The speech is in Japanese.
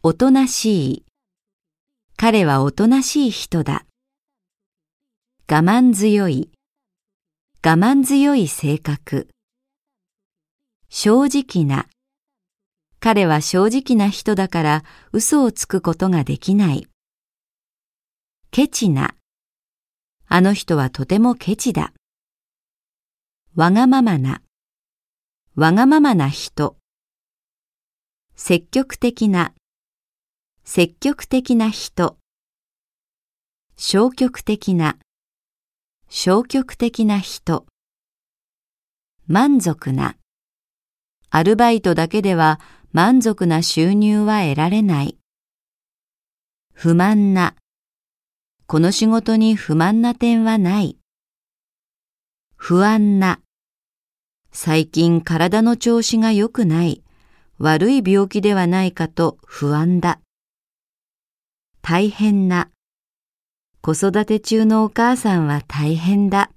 おとなしい。彼はおとなしい人だ。我慢強い。我慢強い性格。正直な。彼は正直な人だから嘘をつくことができない。ケチな。あの人はとてもケチだ。わがままな。わがままな人。積極的な。積極的な人。消極的な。消極的な人。満足な。アルバイトだけでは満足な収入は得られない。不満な。この仕事に不満な点はない。不安な。最近体の調子が良くない。悪い病気ではないかと不安だ。大変な。子育て中のお母さんは大変だ。